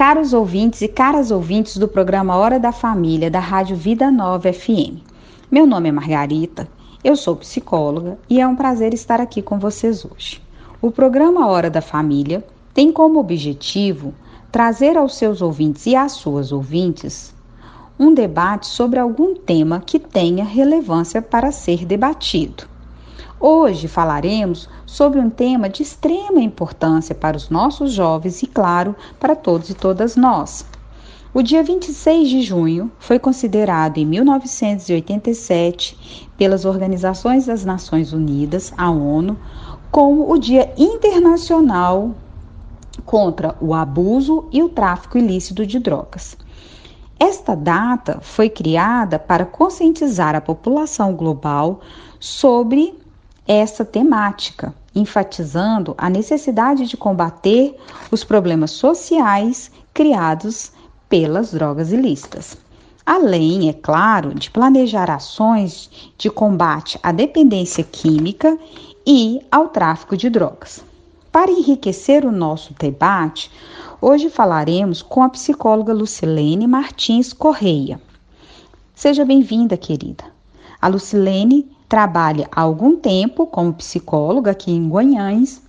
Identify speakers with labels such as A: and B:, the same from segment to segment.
A: Caros ouvintes e caras ouvintes do programa Hora da Família da Rádio Vida Nova FM. Meu nome é Margarita, eu sou psicóloga e é um prazer estar aqui com vocês hoje. O programa Hora da Família tem como objetivo trazer aos seus ouvintes e às suas ouvintes um debate sobre algum tema que tenha relevância para ser debatido. Hoje falaremos sobre um tema de extrema importância para os nossos jovens e, claro, para todos e todas nós. O dia 26 de junho foi considerado em 1987 pelas Organizações das Nações Unidas, a ONU, como o Dia Internacional contra o Abuso e o Tráfico Ilícito de Drogas. Esta data foi criada para conscientizar a população global sobre essa temática, enfatizando a necessidade de combater os problemas sociais criados pelas drogas ilícitas. Além, é claro, de planejar ações de combate à dependência química e ao tráfico de drogas. Para enriquecer o nosso debate, hoje falaremos com a psicóloga Lucilene Martins Correia. Seja bem-vinda, querida. A Lucilene trabalha há algum tempo como psicóloga aqui em Guanhães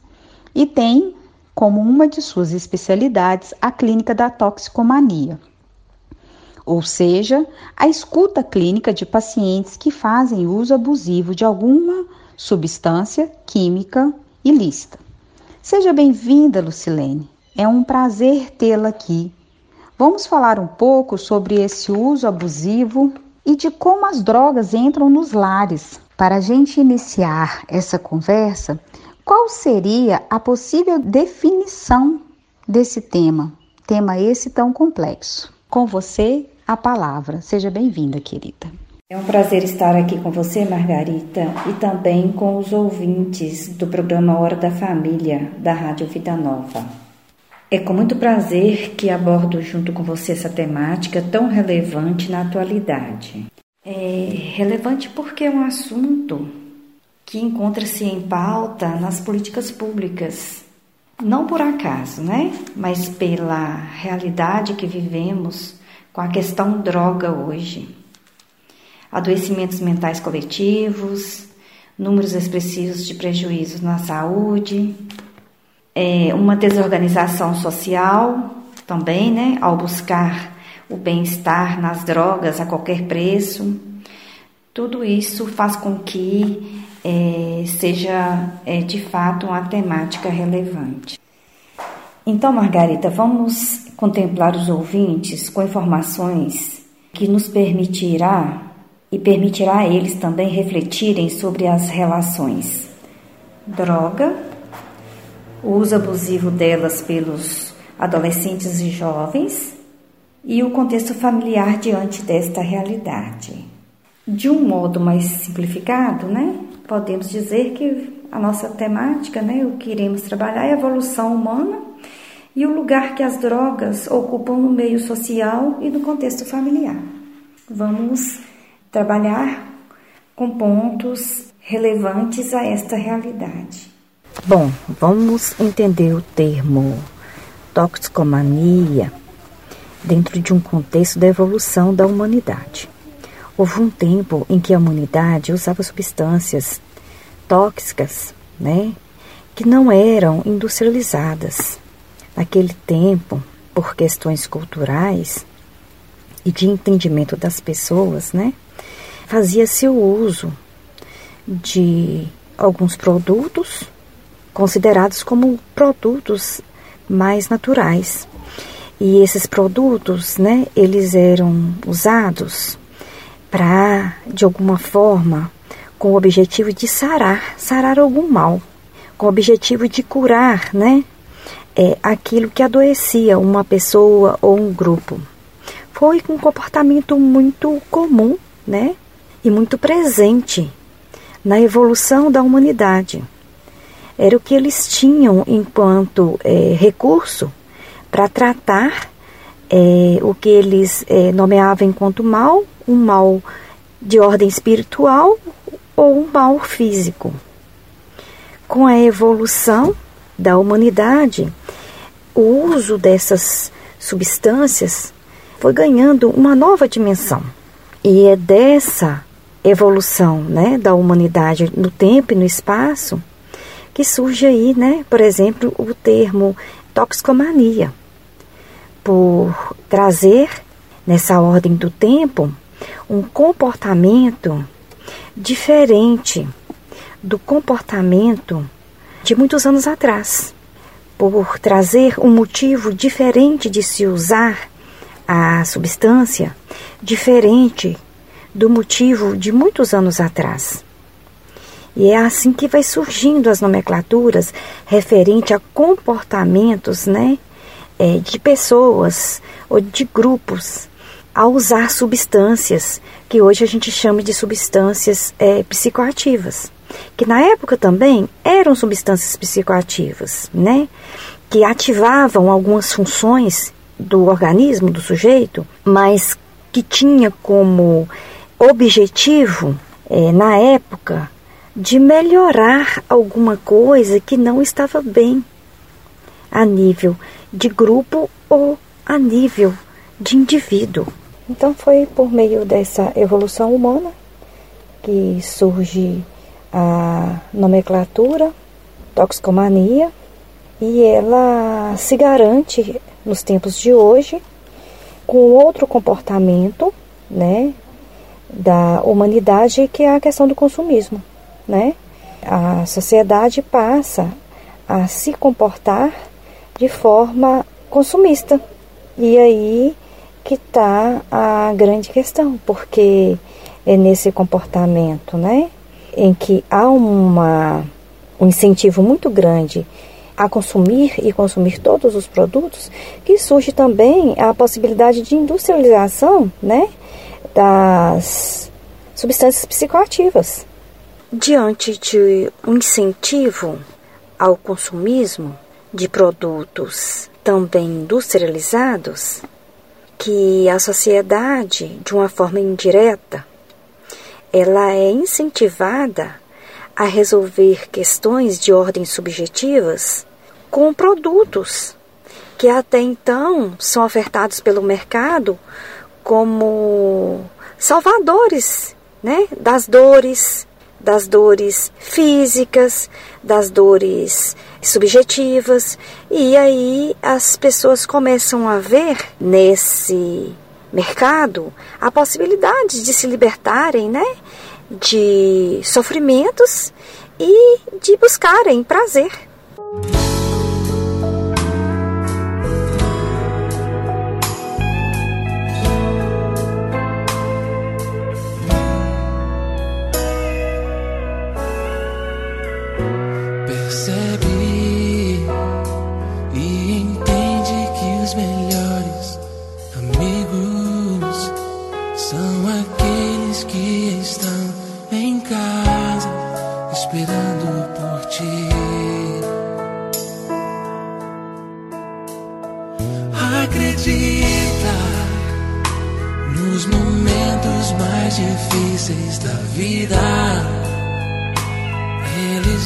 A: e tem como uma de suas especialidades a clínica da toxicomania, ou seja, a escuta clínica de pacientes que fazem uso abusivo de alguma substância química ilícita. Seja bem-vinda, Lucilene. É um prazer tê-la aqui. Vamos falar um pouco sobre esse uso abusivo e de como as drogas entram nos lares. Para a gente iniciar essa conversa, qual seria a possível definição desse tema? Tema esse tão complexo. Com você, a palavra. Seja bem-vinda, querida.
B: É um prazer estar aqui com você, Margarita, e também com os ouvintes do programa Hora da Família, da Rádio Vida Nova. É com muito prazer que abordo junto com você essa temática tão relevante na atualidade. É relevante porque é um assunto que encontra-se em pauta nas políticas públicas. Não por acaso, né? Mas pela realidade que vivemos com a questão droga hoje. Adoecimentos mentais coletivos, números expressivos de prejuízos na saúde, é, uma desorganização social também, né? Ao buscar o bem-estar nas drogas a qualquer preço. Tudo isso faz com que é, seja é, de fato uma temática relevante. Então, Margarita, vamos contemplar os ouvintes com informações que nos permitirá e permitirá a eles também refletirem sobre as relações droga, o uso abusivo delas pelos adolescentes e jovens e o contexto familiar diante desta realidade. De um modo mais simplificado, né, podemos dizer que a nossa temática, né, o que iremos trabalhar é a evolução humana e o lugar que as drogas ocupam no meio social e no contexto familiar. Vamos trabalhar com pontos relevantes a esta realidade.
C: Bom, vamos entender o termo toxicomania dentro de um contexto da evolução da humanidade. Houve um tempo em que a humanidade usava substâncias tóxicas, né, que não eram industrializadas. Naquele tempo, por questões culturais e de entendimento das pessoas, né, fazia-se o uso de alguns produtos considerados como produtos mais naturais, e esses produtos, né, eles eram usados para, de alguma forma, com o objetivo de sarar, sarar algum mal, com o objetivo de curar, né, é, aquilo que adoecia uma pessoa ou um grupo. Foi um comportamento muito comum, né, e muito presente na evolução da humanidade. Era o que eles tinham enquanto é, recurso para tratar é, o que eles é, nomeavam enquanto mal, um mal de ordem espiritual ou um mal físico. Com a evolução da humanidade, o uso dessas
B: substâncias foi ganhando uma nova dimensão. E é dessa evolução né, da humanidade no tempo e no espaço que surge aí, né, por exemplo, o termo toxicomania, por trazer nessa ordem do tempo um comportamento diferente do comportamento de muitos anos atrás, por trazer um motivo diferente de se usar a substância, diferente do motivo de muitos anos atrás. E é assim que vai surgindo as nomenclaturas referente a comportamentos, né, é, de pessoas ou de grupos a usar substâncias que hoje a gente chama de substâncias é, psicoativas, que na época também eram substâncias psicoativas, né, que ativavam algumas funções do organismo do sujeito, mas que tinha como objetivo, é, na época, de melhorar alguma coisa que não estava bem a nível de grupo ou a nível de indivíduo. Então foi por meio dessa evolução humana que surge a nomenclatura toxicomania e ela se garante nos tempos de hoje com outro comportamento, né, da humanidade que é a questão do consumismo, né? A sociedade passa a se comportar de forma consumista. E aí que está a grande questão, porque é nesse comportamento, né, em que há uma, um incentivo muito grande a consumir e consumir todos os produtos, que surge também a possibilidade de industrialização, né, das substâncias psicoativas. Diante de um incentivo ao consumismo de produtos também industrializados, que a sociedade, de uma forma indireta, ela é incentivada a resolver questões de ordem subjetivas com produtos que até então são ofertados pelo mercado como salvadores né, das dores, das dores físicas, das dores subjetivas, e aí as pessoas começam a ver nesse mercado a possibilidade de se libertarem, né, de sofrimentos e de buscarem prazer.
D: Nos momentos mais difíceis da vida, eles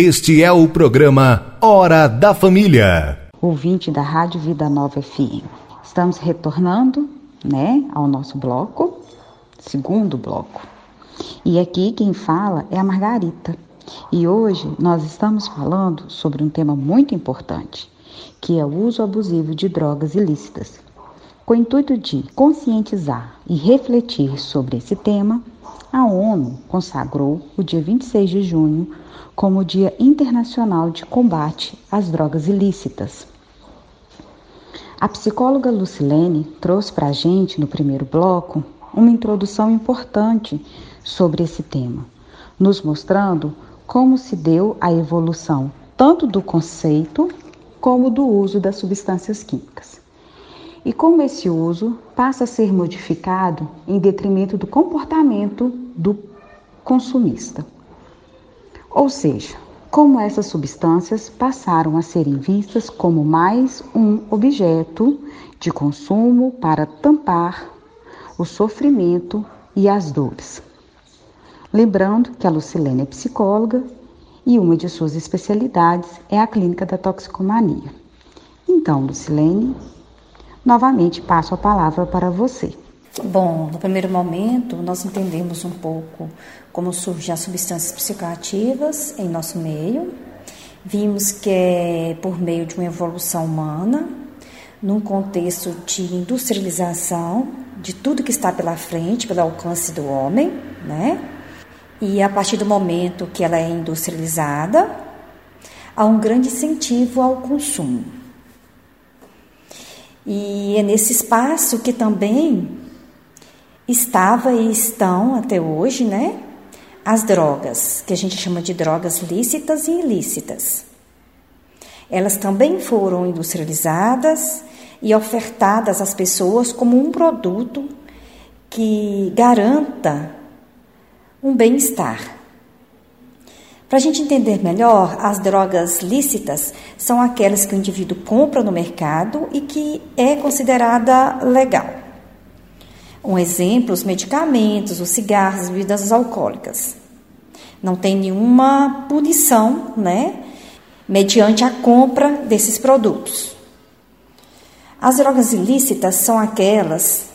E: Este é o programa Hora da Família.
A: Ouvinte da Rádio Vida Nova FM. Estamos retornando, né, ao nosso bloco, segundo bloco. E aqui quem fala é a Margarita. E hoje nós estamos falando sobre um tema muito importante, que é o uso abusivo de drogas ilícitas. Com o intuito de conscientizar e refletir sobre esse tema, a ONU consagrou o dia 26 de junho como o Dia Internacional de Combate às Drogas Ilícitas. A psicóloga Lucilene trouxe para a gente, no primeiro bloco, uma introdução importante sobre esse tema, nos mostrando como se deu a evolução tanto do conceito como do uso das substâncias químicas. E como esse uso passa a ser modificado em detrimento do comportamento do consumista. Ou seja, como essas substâncias passaram a serem vistas como mais um objeto de consumo para tampar o sofrimento e as dores. Lembrando que a Lucilene é psicóloga e uma de suas especialidades é a clínica da toxicomania. Então, Lucilene, novamente passo a palavra para você.
B: Bom, no primeiro momento, nós entendemos um pouco como surgem as substâncias psicoativas em nosso meio. Vimos que é por meio de uma evolução humana, num contexto de industrialização de tudo que está pela frente, pelo alcance do homem, né? E a partir do momento que ela é industrializada, há um grande incentivo ao consumo. E é nesse espaço que também estava e estão até hoje, né? As drogas, que a gente chama de drogas lícitas e ilícitas. Elas também foram industrializadas e ofertadas às pessoas como um produto que garanta um bem-estar. Para a gente entender melhor, as drogas lícitas são aquelas que o indivíduo compra no mercado e que é considerada legal. Um exemplo, os medicamentos, os cigarros, as bebidas alcoólicas. Não tem nenhuma punição, né, mediante a compra desses produtos. As drogas ilícitas são aquelas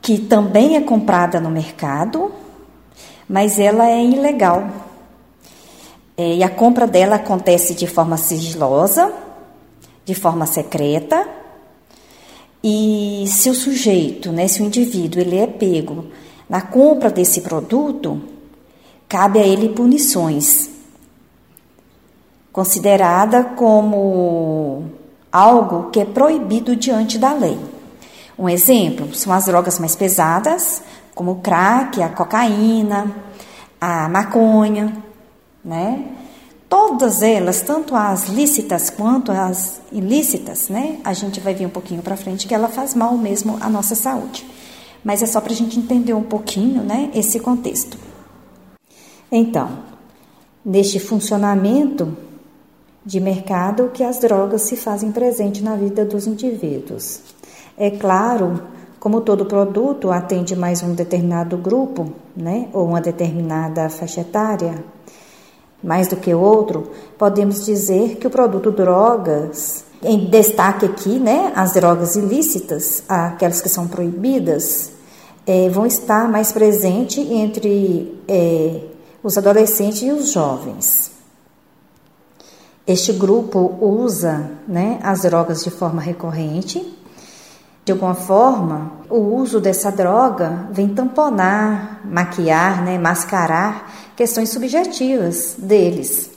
B: que também é comprada no mercado, mas ela é ilegal. É, e a compra dela acontece de forma sigilosa, de forma secreta, e se o sujeito, né, se o indivíduo, ele é pego na compra desse produto, cabe a ele punições, considerada como algo que é proibido diante da lei. Um exemplo são as drogas mais pesadas, como o crack, a cocaína, a maconha, né? Todas elas, tanto as lícitas quanto as ilícitas, né? A gente vai ver um pouquinho para frente que ela faz mal mesmo à nossa saúde. Mas é só para a gente entender um pouquinho, né? Esse contexto. Então, neste funcionamento de mercado que as drogas se fazem presente na vida dos indivíduos. É claro, como todo produto atende mais um determinado grupo, né, ou uma determinada faixa etária, mais do que outro, podemos dizer que o produto drogas, em destaque aqui, né, as drogas ilícitas, aquelas que são proibidas, é, vão estar mais presente entre é, os adolescentes e os jovens. Este grupo usa né, as drogas de forma recorrente. De alguma forma, o uso dessa droga vem tamponar, maquiar, né, mascarar questões subjetivas deles,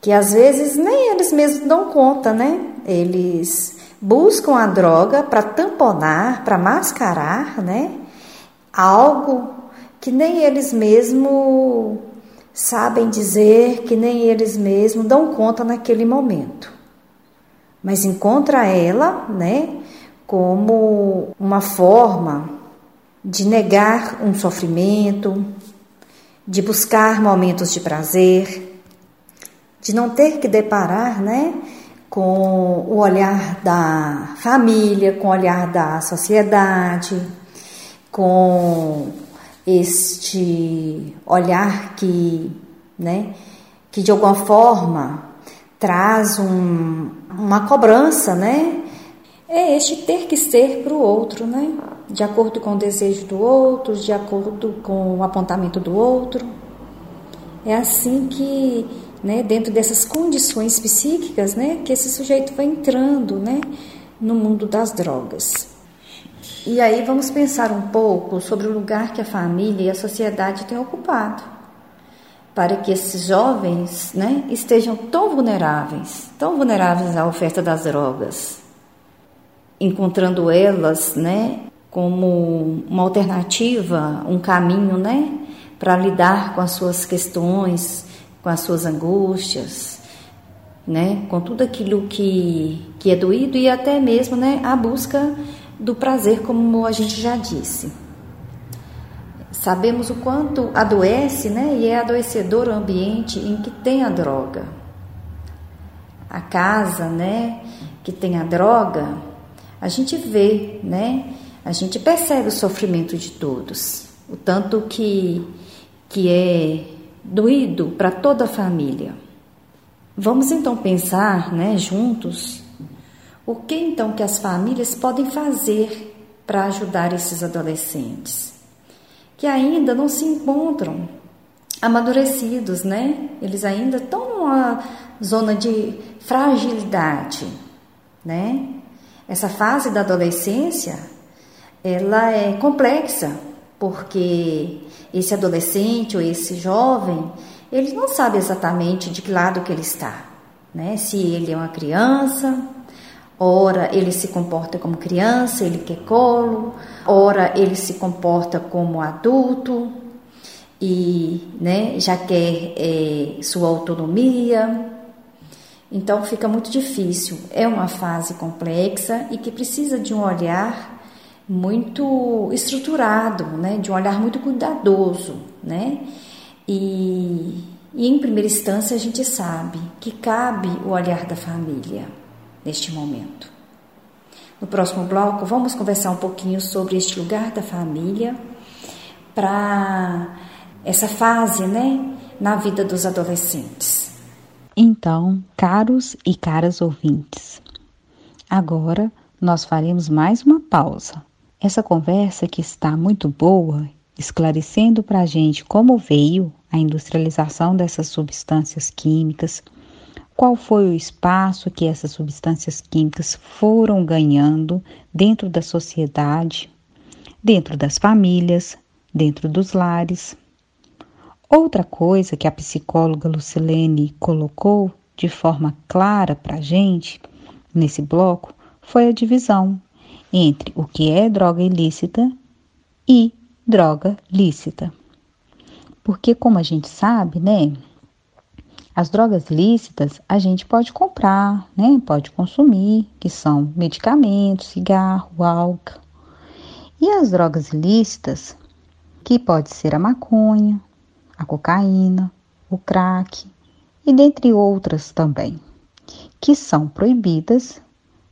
B: que às vezes nem eles mesmos dão conta, né? Eles buscam a droga para tamponar, para mascarar, né? Algo que nem eles mesmos sabem dizer que nem eles mesmos dão conta naquele momento. Mas encontra ela, né, como uma forma de negar um sofrimento, de buscar momentos de prazer, de não ter que deparar, né, com o olhar da família, com o olhar da sociedade, com este olhar que, né, que de alguma forma traz um, uma cobrança, né? É este ter que ser para o outro, né? De acordo com o desejo do outro, de acordo com o apontamento do outro. É assim que, né, dentro dessas condições psíquicas, né, que esse sujeito vai entrando, né, no mundo das drogas. E aí vamos pensar um pouco sobre o lugar que a família e a sociedade têm ocupado para que esses jovens né, estejam tão vulneráveis, tão vulneráveis à oferta das drogas, encontrando elas né, como uma alternativa, um caminho né, para lidar com as suas questões, com as suas angústias, né, com tudo aquilo que, que é doído e até mesmo né, a busca do prazer, como a gente já disse. Sabemos o quanto adoece, né? E é adoecedor o ambiente em que tem a droga. A casa, né? Que tem a droga, a gente vê, né? A gente percebe o sofrimento de todos, o tanto que que é doído para toda a família. Vamos então pensar, né, juntos, o que então que as famílias podem fazer para ajudar esses adolescentes que ainda não se encontram amadurecidos, né? Eles ainda estão numa zona de fragilidade, né? Essa fase da adolescência, ela é complexa, porque esse adolescente ou esse jovem, ele não sabe exatamente de que lado que ele está, né? Se ele é uma criança, Ora ele se comporta como criança, ele quer colo, ora ele se comporta como adulto e né, já quer é, sua autonomia. Então fica muito difícil. É uma fase complexa e que precisa de um olhar muito estruturado, né, de um olhar muito cuidadoso, né? E, e em primeira instância a gente sabe que cabe o olhar da família neste momento. No próximo bloco, vamos conversar um pouquinho sobre este lugar da família para essa fase, né, na vida dos adolescentes.
A: Então, caros e caras ouvintes, agora nós faremos mais uma pausa. Essa conversa que está muito boa, esclarecendo para a gente como veio a industrialização dessas substâncias químicas qual foi o espaço que essas substâncias químicas foram ganhando dentro da sociedade, dentro das famílias, dentro dos lares. Outra coisa que a psicóloga Lucilene colocou de forma clara para a gente nesse bloco foi a divisão entre o que é droga ilícita e droga lícita. Porque, como a gente sabe, né? As drogas lícitas a gente pode comprar, né? Pode consumir, que são medicamentos, cigarro, álcool. E as drogas ilícitas, que pode ser a maconha, a cocaína, o crack e dentre outras também, que são proibidas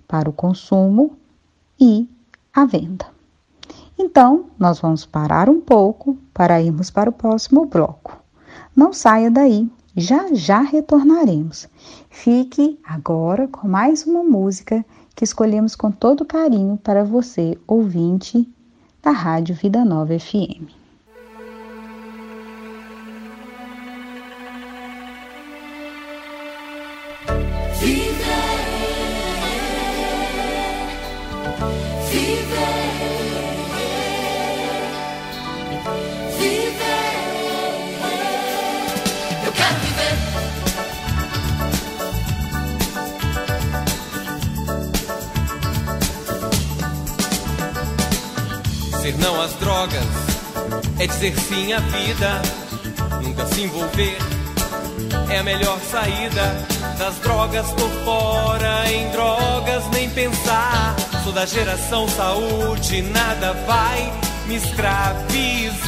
A: para o consumo e a venda. Então, nós vamos parar um pouco para irmos para o próximo bloco. Não saia daí, já já retornaremos. Fique agora com mais uma música que escolhemos com todo carinho para você, ouvinte da Rádio Vida Nova FM.
F: Dizer não às drogas é dizer sim à vida. Nunca se envolver é a melhor saída. Das drogas por fora, em drogas nem pensar. Sou da geração saúde, nada vai me escravizar.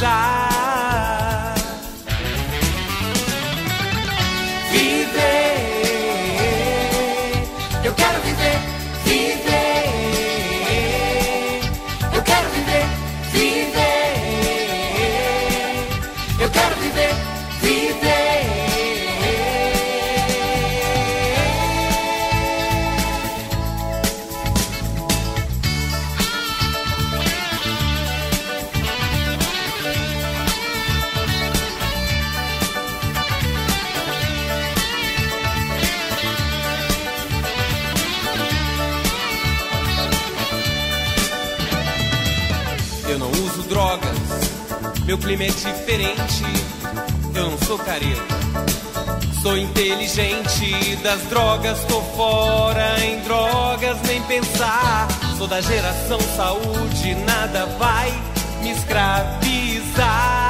F: Viver, eu quero viver, sou inteligente. Das drogas tô fora, em drogas nem pensar. Sou da geração saúde, nada vai me escravizar.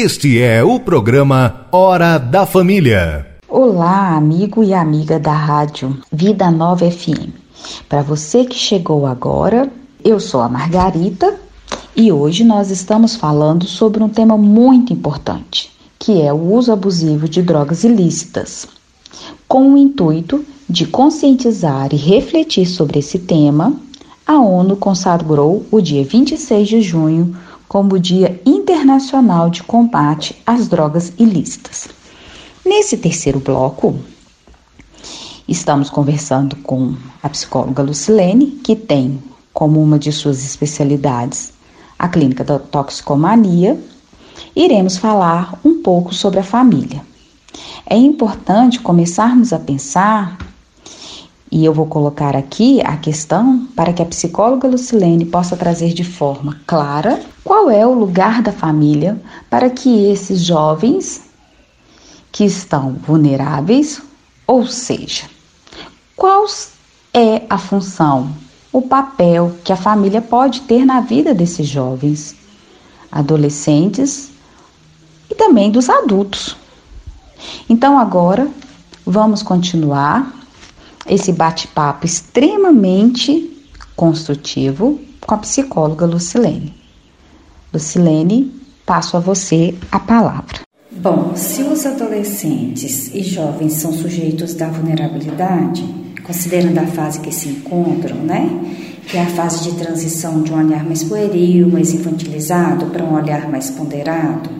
E: Este é o programa Hora da Família.
A: Olá, amigo e amiga da rádio Vida Nova FM. Para você que chegou agora, eu sou a Margarita e hoje nós estamos falando sobre um tema muito importante, que é o uso abusivo de drogas ilícitas, com o intuito de conscientizar e refletir sobre esse tema, a ONU consagrou o dia 26 de junho como o Dia Internacional de Combate às Drogas Ilícitas. Nesse terceiro bloco, estamos conversando com a psicóloga Lucilene, que tem como uma de suas especialidades a clínica da toxicomania. Iremos falar um pouco sobre a família. É importante começarmos a pensar e eu vou colocar aqui a questão para que a psicóloga Lucilene possa trazer de forma clara qual é o lugar da família para que esses jovens que estão vulneráveis, ou seja, qual é a função, o papel que a família pode ter na vida desses jovens, adolescentes e também dos adultos. Então agora vamos continuar esse bate-papo extremamente construtivo com a psicóloga Lucilene. Lucilene, passo a você a palavra.
B: Bom, se os adolescentes e jovens são sujeitos da vulnerabilidade, considerando a fase que se encontram, né? Que é a fase de transição de um olhar mais pueril, mais infantilizado, para um olhar mais ponderado.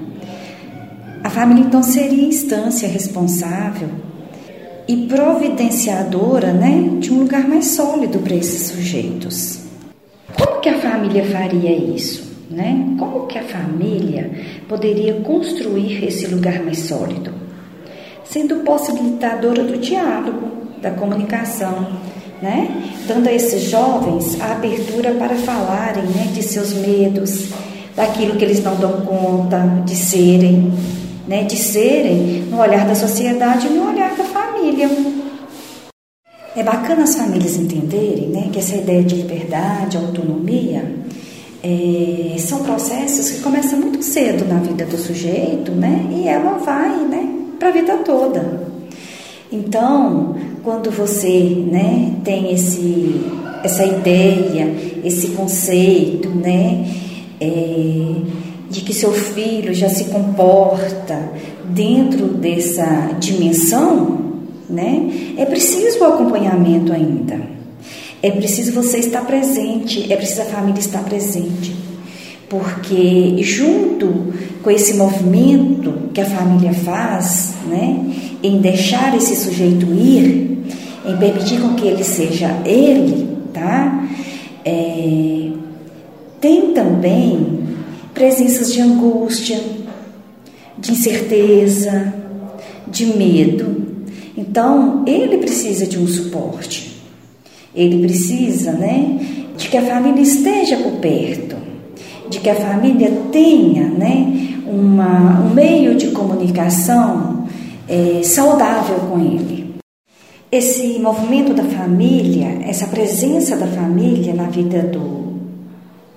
B: A família então seria a instância responsável e providenciadora né, de um lugar mais sólido para esses sujeitos. Como que a família faria isso? Né? Como que a família poderia construir esse lugar mais sólido? Sendo possibilitadora do diálogo, da comunicação, né? dando a esses jovens a abertura para falarem né, de seus medos, daquilo que eles não dão conta de serem, né, de serem no olhar da sociedade e no olhar da família. É bacana as famílias entenderem né, que essa ideia de liberdade, autonomia, é, são processos que começam muito cedo na vida do sujeito né, e ela vai né, para a vida toda. Então, quando você né, tem esse, essa ideia, esse conceito, né, é, de que seu filho já se comporta dentro dessa dimensão, né? É preciso o acompanhamento ainda. É preciso você estar presente, é preciso a família estar presente. Porque junto com esse movimento que a família faz, né, em deixar esse sujeito ir, em permitir com que ele seja ele, tá? É, tem também presenças de angústia, de incerteza, de medo. Então, ele precisa de um suporte. Ele precisa, né, de que a família esteja por perto, de que a família tenha, né, uma, um meio de comunicação é, saudável com ele. Esse movimento da família, essa presença da família na vida do,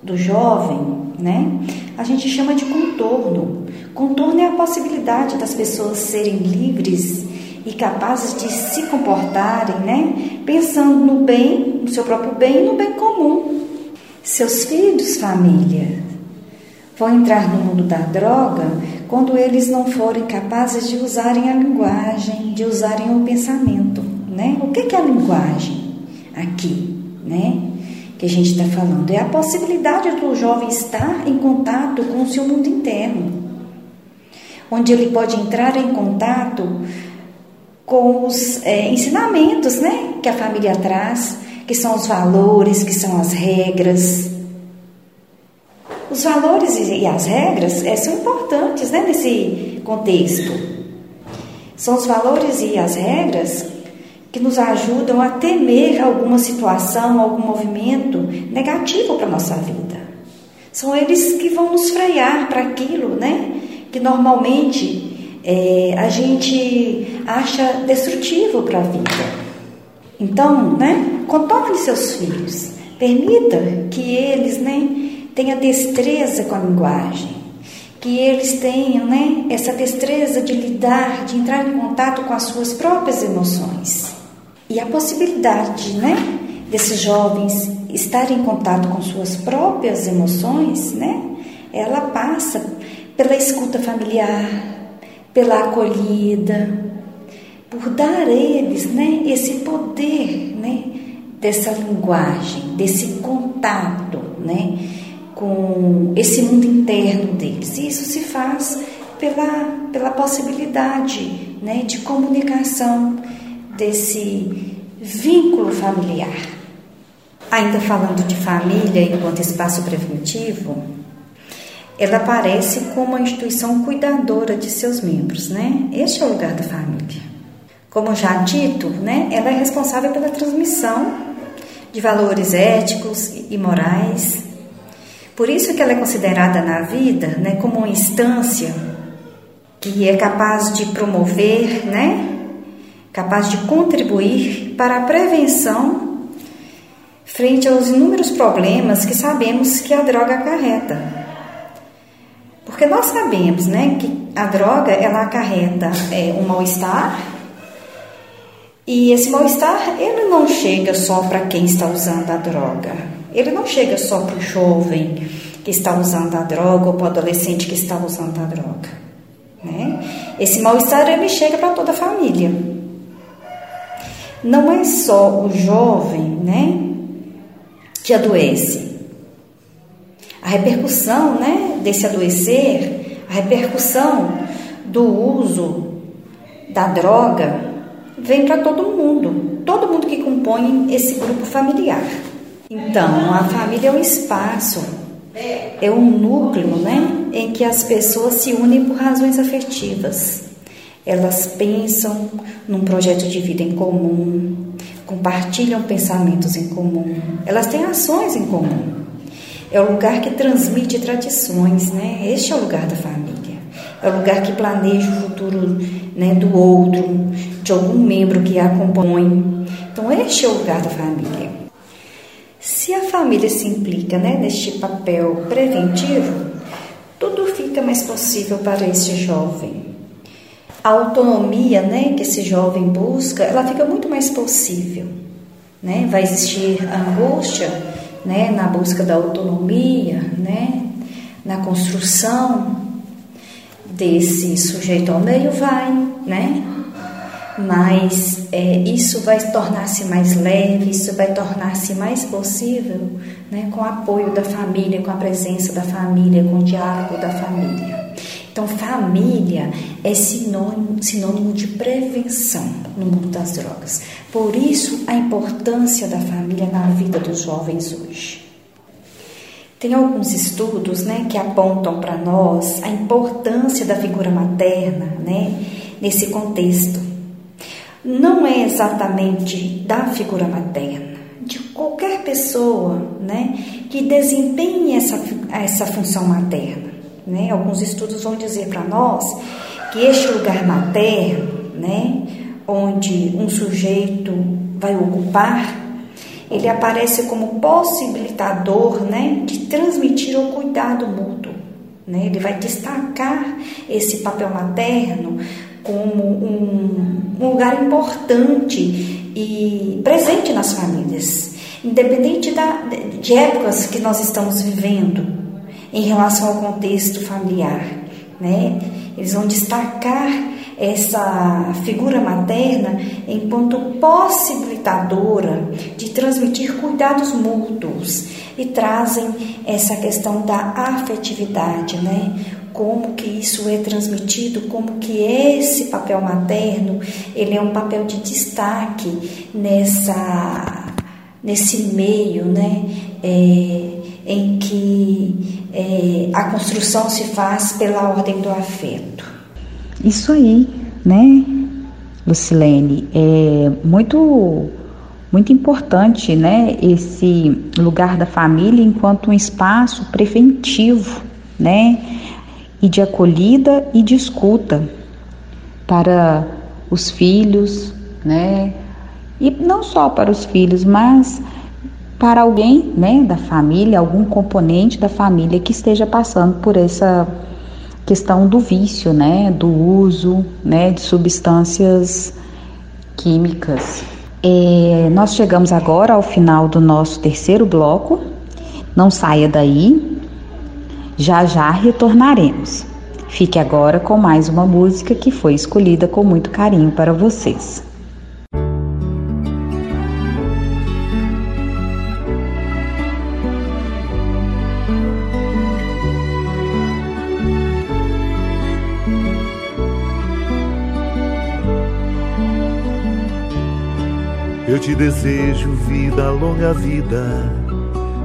B: do jovem, né? A gente chama de contorno. Contorno é a possibilidade das pessoas serem livres e capazes de se comportarem, né? Pensando no bem, no seu próprio bem e no bem comum. Seus filhos, família, vão entrar no mundo da droga quando eles não forem capazes de usarem a linguagem, de usarem o pensamento, né? O que é a linguagem aqui, né? que a gente está falando, é a possibilidade do jovem estar em contato com o seu mundo interno, onde ele pode entrar em contato com os é, ensinamentos né, que a família traz, que são os valores, que são as regras. Os valores e as regras é, são importantes né, nesse contexto. São os valores e as regras que nos ajudam a temer alguma situação, algum movimento negativo para a nossa vida. São eles que vão nos frear para aquilo, né? Que normalmente é, a gente acha destrutivo para a vida. Então, né? Contorne seus filhos. Permita que eles, né? Tenham destreza com a linguagem que eles tenham né, essa destreza de lidar, de entrar em contato com as suas próprias emoções. E a possibilidade, né, desses jovens estarem em contato com suas próprias emoções, né, ela passa pela escuta familiar, pela acolhida, por dar a eles né, esse poder né, dessa linguagem, desse contato né, com esse mundo interno deles. E isso se faz pela, pela possibilidade né, de comunicação desse vínculo familiar. Ainda falando de família enquanto espaço preventivo, ela aparece como uma instituição cuidadora de seus membros, né? Este é o lugar da família. Como já dito, né, ela é responsável pela transmissão de valores éticos e morais. Por isso que ela é considerada na vida, né, como uma instância que é capaz de promover, né, capaz de contribuir para a prevenção frente aos inúmeros problemas que sabemos que a droga acarreta. Porque nós sabemos, né, que a droga ela acarreta é, um mal-estar e esse mal-estar ele não chega só para quem está usando a droga, ele não chega só para o jovem que está usando a droga ou para o adolescente que está usando a droga, né? Esse mal-estar ele chega para toda a família. Não é só o jovem, né, que adoece, a repercussão né, desse adoecer, a repercussão do uso da droga vem para todo mundo, todo mundo que compõe esse grupo familiar. Então, a família é um espaço, é um núcleo né, em que as pessoas se unem por razões afetivas. Elas pensam num projeto de vida em comum, compartilham pensamentos em comum, elas têm ações em comum. É o lugar que transmite tradições, né? Este é o lugar da família. É o lugar que planeja o futuro né, do outro, de algum membro que a compõe. Então, este é o lugar da família. Se a família se implica né, neste papel preventivo, tudo fica mais possível para este jovem. A autonomia né, que esse jovem busca, ela fica muito mais possível. Né? Vai existir angústia, né, na busca da autonomia, né, na construção desse sujeito ao meio, vai, né? Mas é, isso vai tornar-se mais leve, isso vai tornar-se mais possível né, com o apoio da família, com a presença da família, com o diálogo da família. Então, família é sinônimo, sinônimo de prevenção no mundo das drogas. Por isso, a importância da família na vida dos jovens hoje. Tem alguns estudos né, que apontam para nós a importância da figura materna né, nesse contexto. Não é exatamente da figura materna, de qualquer pessoa né, que desempenhe essa, essa função materna. Né? Alguns estudos vão dizer para nós que este lugar materno, né, onde um sujeito vai ocupar, ele aparece como possibilitador né, de transmitir o cuidado mútuo. Né? Ele vai destacar esse papel materno como um, um lugar importante e presente nas famílias, independente da, de épocas que nós estamos vivendo em relação ao contexto familiar, né? Eles vão destacar essa figura materna enquanto possibilitadora de transmitir cuidados mútuos e trazem essa questão da afetividade, né? Como que isso é transmitido, como que esse papel materno, ele é um papel de destaque nessa nesse meio, né? É, em que é, a construção se faz pela ordem do afeto.
A: Isso aí, né, Lucilene? É muito, muito importante, né, esse lugar da família enquanto um espaço preventivo, né, e de acolhida e de escuta para os filhos, né, e não só para os filhos, mas para alguém, né, da família, algum componente da família que esteja passando por essa questão do vício, né, do uso, né, de substâncias químicas. É, nós chegamos agora ao final do nosso terceiro bloco. Não saia daí, já já retornaremos. Fique agora com mais uma música que foi escolhida com muito carinho para vocês.
G: Te desejo vida, longa vida.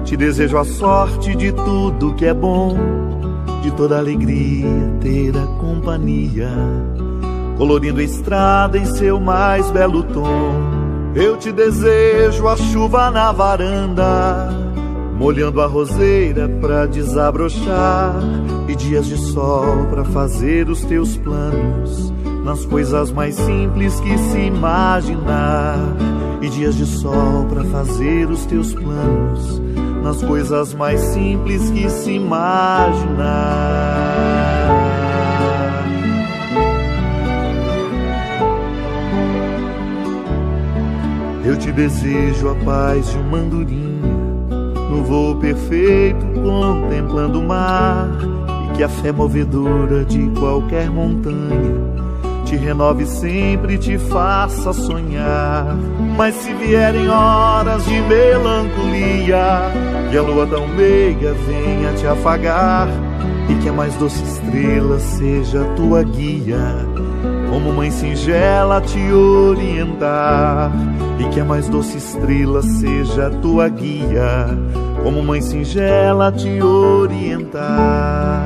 G: Te desejo a sorte de tudo que é bom, de toda alegria ter a companhia, colorindo a estrada em seu mais belo tom. Eu te desejo a chuva na varanda, molhando a roseira pra desabrochar, e dias de sol pra fazer os teus planos, nas coisas mais simples que se imaginar e dias de sol para fazer os teus planos nas coisas mais simples que se imaginar. Eu te desejo a paz de uma andorinha no voo perfeito contemplando o mar e que a fé movedora de qualquer montanha te renove sempre e te faça sonhar. Mas se vierem horas de melancolia, que a lua tão meiga venha te afagar, e que a mais doce estrela seja tua guia, como mãe singela te orientar, e que a mais doce estrela seja tua guia, como mãe singela te orientar.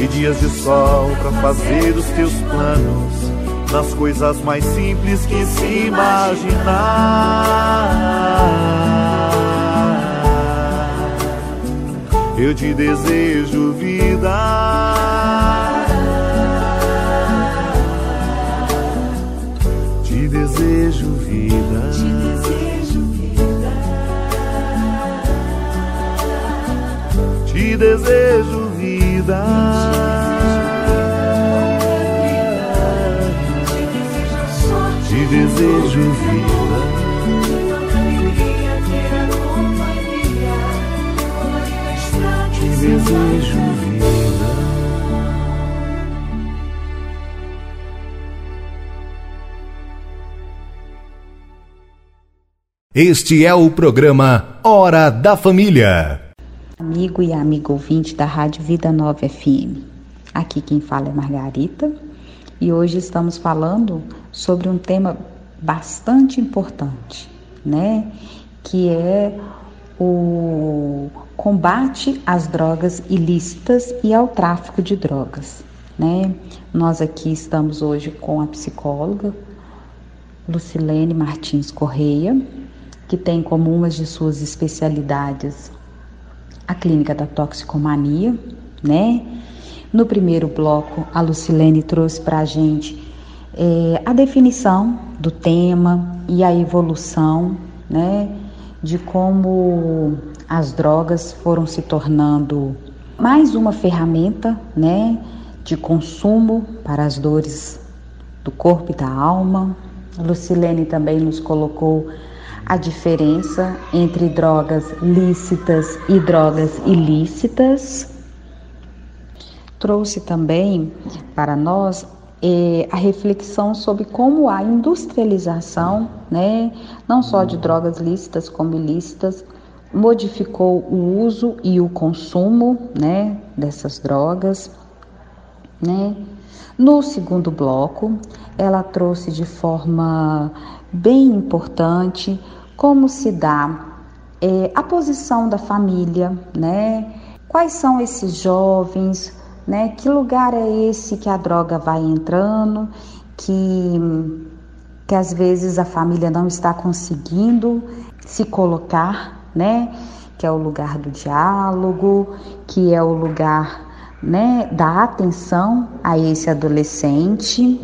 G: e dias de sol para fazer os teus planos nas coisas mais simples que se imaginar. Eu te desejo vida. Te desejo vida. Te desejo vida. Te desejo vida. desejo vida. Te desejo vida.
E: Este é o programa Hora da Família.
A: Amigo e amigo ouvinte da Rádio Vida Nova FM. Aqui quem fala é Margarita e hoje estamos falando sobre um tema bastante importante, né? Que é o combate às drogas ilícitas e ao tráfico de drogas, né? Nós aqui estamos hoje com a psicóloga Lucilene Martins Correia, que tem como uma de suas especialidades a clínica da toxicomania, né? No primeiro bloco, a Lucilene trouxe para a gente é, a definição do tema e a evolução, né, de como as drogas foram se tornando mais uma ferramenta, né, de consumo para as dores do corpo e da alma. A Lucilene também nos colocou a diferença entre drogas lícitas e drogas ilícitas trouxe também para nós é, a reflexão sobre como a industrialização, né, não só de drogas lícitas como ilícitas, modificou o uso e o consumo, né, dessas drogas, né. No segundo bloco, ela trouxe de forma bem importante como se dá é, a posição da família, né? Quais são esses jovens, né? Que lugar é esse que a droga vai entrando, que que às vezes a família não está conseguindo se colocar, né? Que é o lugar do diálogo, que é o lugar, né, da atenção a esse adolescente.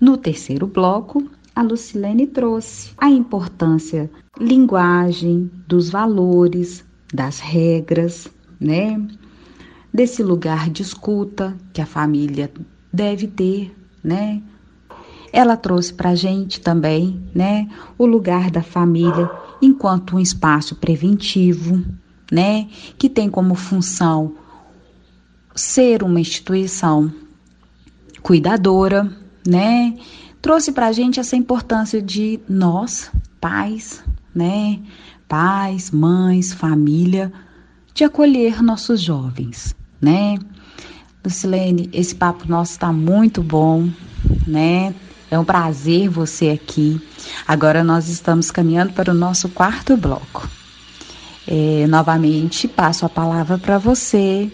A: No terceiro bloco, a Lucilene trouxe a importância linguagem, dos valores, das regras, né? Desse lugar de escuta que a família deve ter, né? Ela trouxe para a gente também, né, o lugar da família enquanto um espaço preventivo, né, que tem como função ser uma instituição cuidadora, né, trouxe para a gente essa importância de nós, pais, né, pais, mães, família, de acolher nossos jovens, né. Lucilene, esse papo nosso está muito bom, né? É um prazer você aqui. Agora nós estamos caminhando para o nosso quarto bloco. É, novamente passo a palavra para você.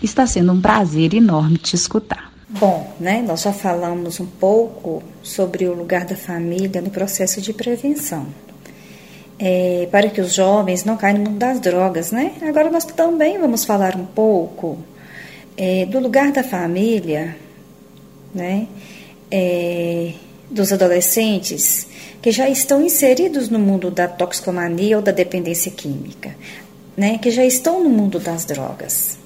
A: Está sendo um prazer enorme te escutar.
B: Bom, né? Nós já falamos um pouco sobre o lugar da família no processo de prevenção. É, para que os jovens não caiam no mundo das drogas, né? Agora nós também vamos falar um pouco é, do lugar da família, né? é, dos adolescentes que já estão inseridos no mundo da toxicomania ou da dependência química, né, que já estão no mundo das drogas.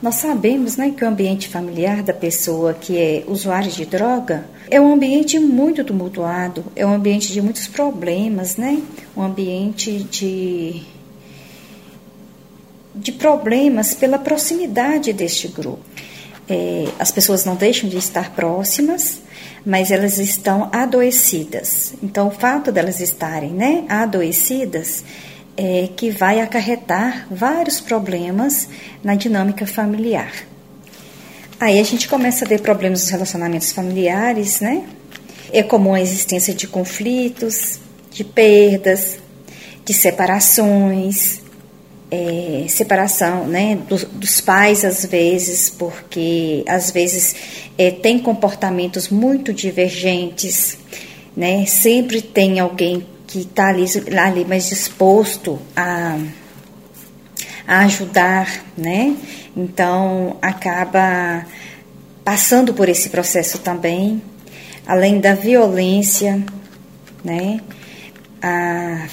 B: Nós sabemos né, que o ambiente familiar da pessoa que é usuária de droga é um ambiente muito tumultuado, é um ambiente de muitos problemas, né? um ambiente de, de problemas pela proximidade deste grupo é, as pessoas não deixam de estar próximas, mas elas estão adoecidas. Então, o fato delas estarem né, adoecidas é que vai acarretar vários problemas na dinâmica familiar. Aí a gente começa a ver problemas nos relacionamentos familiares, né? É comum a existência de conflitos, de perdas, de separações, é, separação né, dos, dos, pais, às vezes, porque às vezes é, tem comportamentos muito divergentes, né, sempre tem alguém que está ali, ali mais disposto a, a ajudar, né? Então acaba passando por esse processo também, além da violência, né? A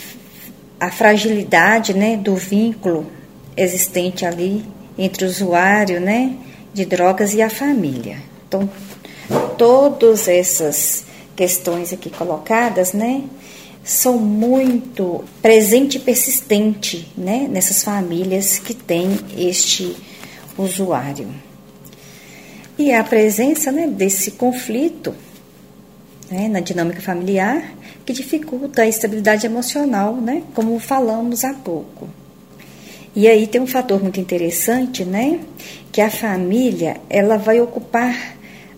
B: a fragilidade né, do vínculo existente ali entre o usuário né, de drogas e a família. Então, todas essas questões aqui colocadas, né, são muito presente e persistente, né, nessas famílias que têm este usuário. E a presença, né, desse conflito, né, na dinâmica familiar que dificulta a estabilidade emocional, né? Como falamos há pouco. E aí tem um fator muito interessante, né? Que a família, ela vai ocupar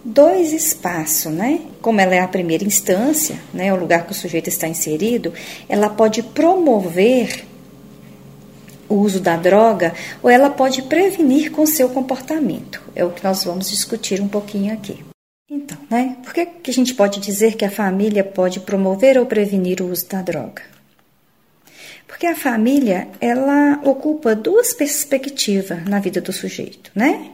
B: dois espaços, né? Como ela é a primeira instância, né, o lugar que o sujeito está inserido, ela pode promover o uso da droga ou ela pode prevenir com seu comportamento. É o que nós vamos discutir um pouquinho aqui. Então, né? Por que, que a gente pode dizer que a família pode promover ou prevenir o uso da droga? Porque a família, ela ocupa duas perspectivas na vida do sujeito, né?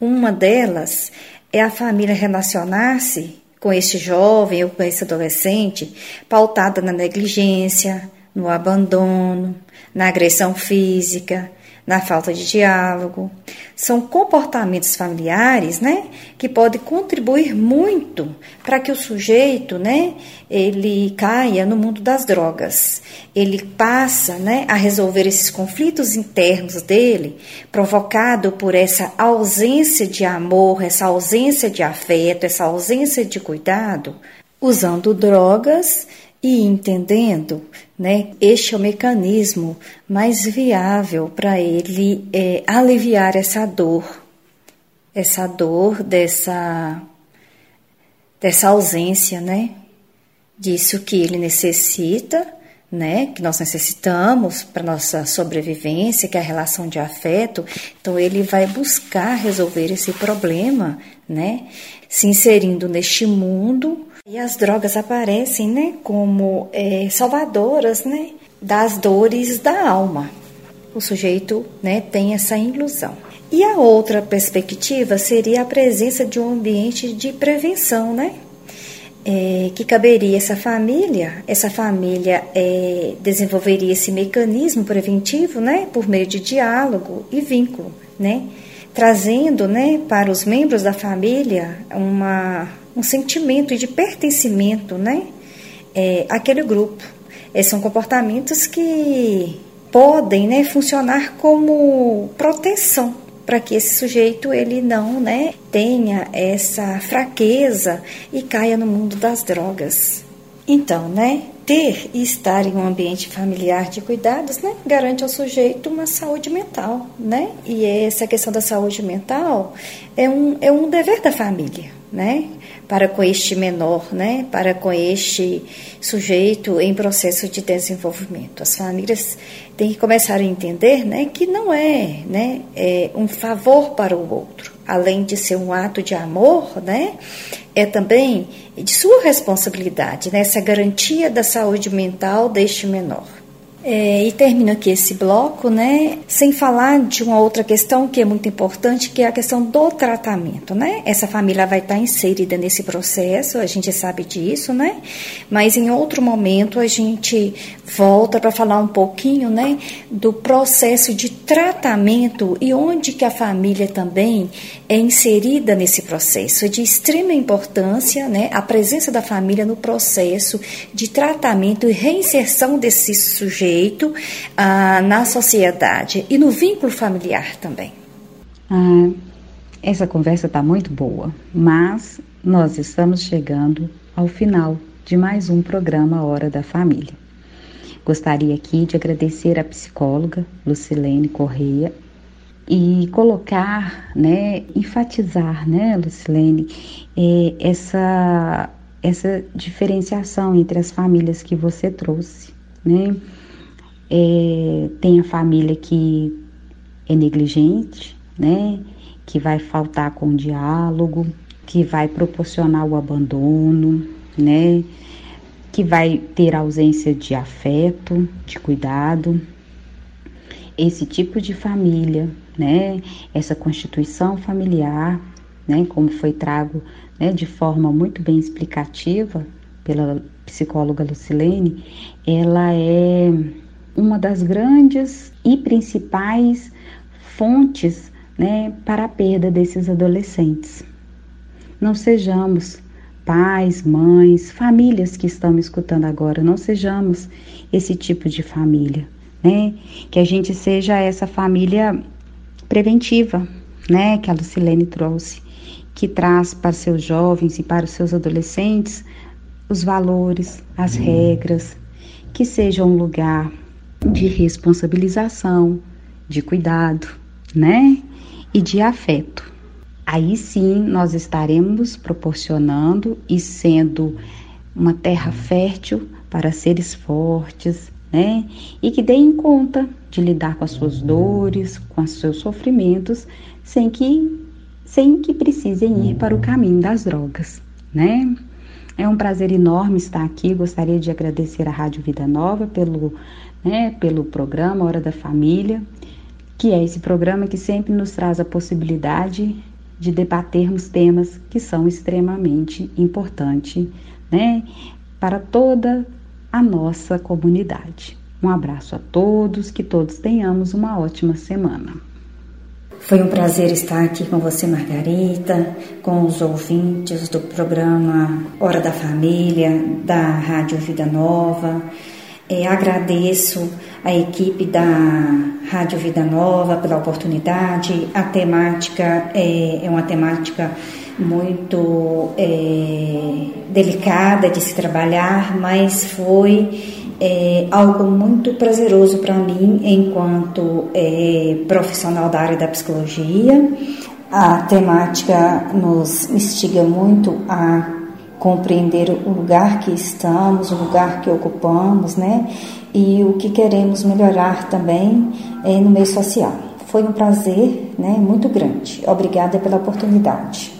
B: Uma delas é a família relacionar-se com este jovem ou com esse adolescente pautada na negligência, no abandono, na agressão física, na falta de diálogo. São comportamentos familiares, né, que podem contribuir muito para que o sujeito, né, ele caia no mundo das drogas. Ele passa, né, a resolver esses conflitos internos dele, provocado por essa ausência de amor, essa ausência de afeto, essa ausência de cuidado, usando drogas e entendendo, né, este é o mecanismo mais viável para ele é, aliviar essa dor, essa dor dessa, dessa ausência, né, disso que ele necessita, né, que nós necessitamos para nossa sobrevivência, que é a relação de afeto. Então ele vai buscar resolver esse problema, né, se inserindo neste mundo E as drogas aparecem, né, como é, salvadoras, né, das dores da alma. O sujeito, né, tem essa ilusão. E a outra perspectiva seria a presença de um ambiente de prevenção, né? É, que caberia essa família, essa família é, desenvolveria esse mecanismo preventivo, né, por meio de diálogo e vínculo, né, trazendo, né, para os membros da família uma, um sentimento de pertencimento, né, é, àquele grupo. Esses são comportamentos que podem, né, funcionar como proteção para que esse sujeito ele não né, tenha essa fraqueza e caia no mundo das drogas. Então, né, ter e estar em um ambiente familiar de cuidados, né, garante ao sujeito uma saúde mental, né? E essa questão da saúde mental é um, é um dever da família, né? Para com este menor, né, para com este sujeito em processo de desenvolvimento. As famílias têm que começar a entender, né, que não é, né, é um favor para o outro, além de ser um ato de amor, né, é também de sua responsabilidade, né, essa garantia da saúde mental deste menor. É, e termino aqui esse bloco, né, sem falar de uma outra questão que é muito importante, que é a questão do tratamento, né? Essa família vai estar inserida nesse processo, a gente sabe disso, né? Mas em outro momento a gente volta para falar um pouquinho, né, do processo de tratamento e onde que a família também é inserida nesse processo. É de extrema importância, né, a presença da família no processo de tratamento e reinserção desse sujeito direito ah, na sociedade e no vínculo familiar também.
A: Ah, essa conversa está muito boa, mas nós estamos chegando ao final de mais um programa Hora da Família. Gostaria aqui de agradecer à psicóloga Lucilene Correia e colocar, né, enfatizar, né, Lucilene, é, essa essa diferenciação entre as famílias que você trouxe, né? É, tem a família que é negligente, né? Que vai faltar com o diálogo, que vai proporcionar o abandono, né? Que vai ter ausência de afeto, de cuidado. Esse tipo de família, né? Essa constituição familiar, né? Como foi trago, né? De forma muito bem explicativa pela psicóloga Lucilene, ela é uma das grandes e principais fontes né, para a perda desses adolescentes. Não sejamos pais, mães, famílias que estão me escutando agora, não sejamos esse tipo de família, né? Que a gente seja essa família preventiva, né? Que a Lucilene trouxe, que traz para seus jovens e para os seus adolescentes os valores, as regras, que seja um lugar de responsabilização, de cuidado, né? E de afeto. Aí sim nós estaremos proporcionando e sendo uma terra fértil para seres fortes, né? E que deem conta de lidar com as suas dores, com os seus sofrimentos, sem que sem que precisem ir para o caminho das drogas, né? É um prazer enorme estar aqui. Gostaria de agradecer à Rádio Vida Nova pelo né, pelo programa Hora da Família, que é esse programa que sempre nos traz a possibilidade de debatermos temas que são extremamente importantes né, para toda a nossa comunidade. Um abraço a todos, que todos tenhamos uma ótima semana.
B: Foi um prazer estar aqui com você, Margarita, com os ouvintes do programa Hora da Família, da Rádio Vida Nova. É, agradeço a equipe da Rádio Vida Nova pela oportunidade. A temática é, é uma temática muito é, delicada de se trabalhar, mas foi é, algo muito prazeroso para mim enquanto é, profissional da área da psicologia. A temática nos instiga muito a compreender o lugar que estamos, o lugar que ocupamos, né? E o que queremos melhorar também é, no meio social. Foi um prazer, né? Muito grande. Obrigada pela oportunidade.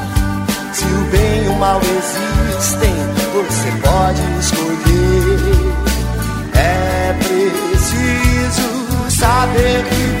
H: Se o bem e o mal existem, você pode escolher. É preciso saber viver.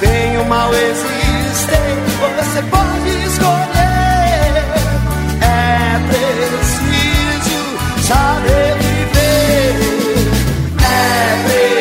H: bem ou o mal existem. Você pode escolher. É preciso saber viver. É preciso.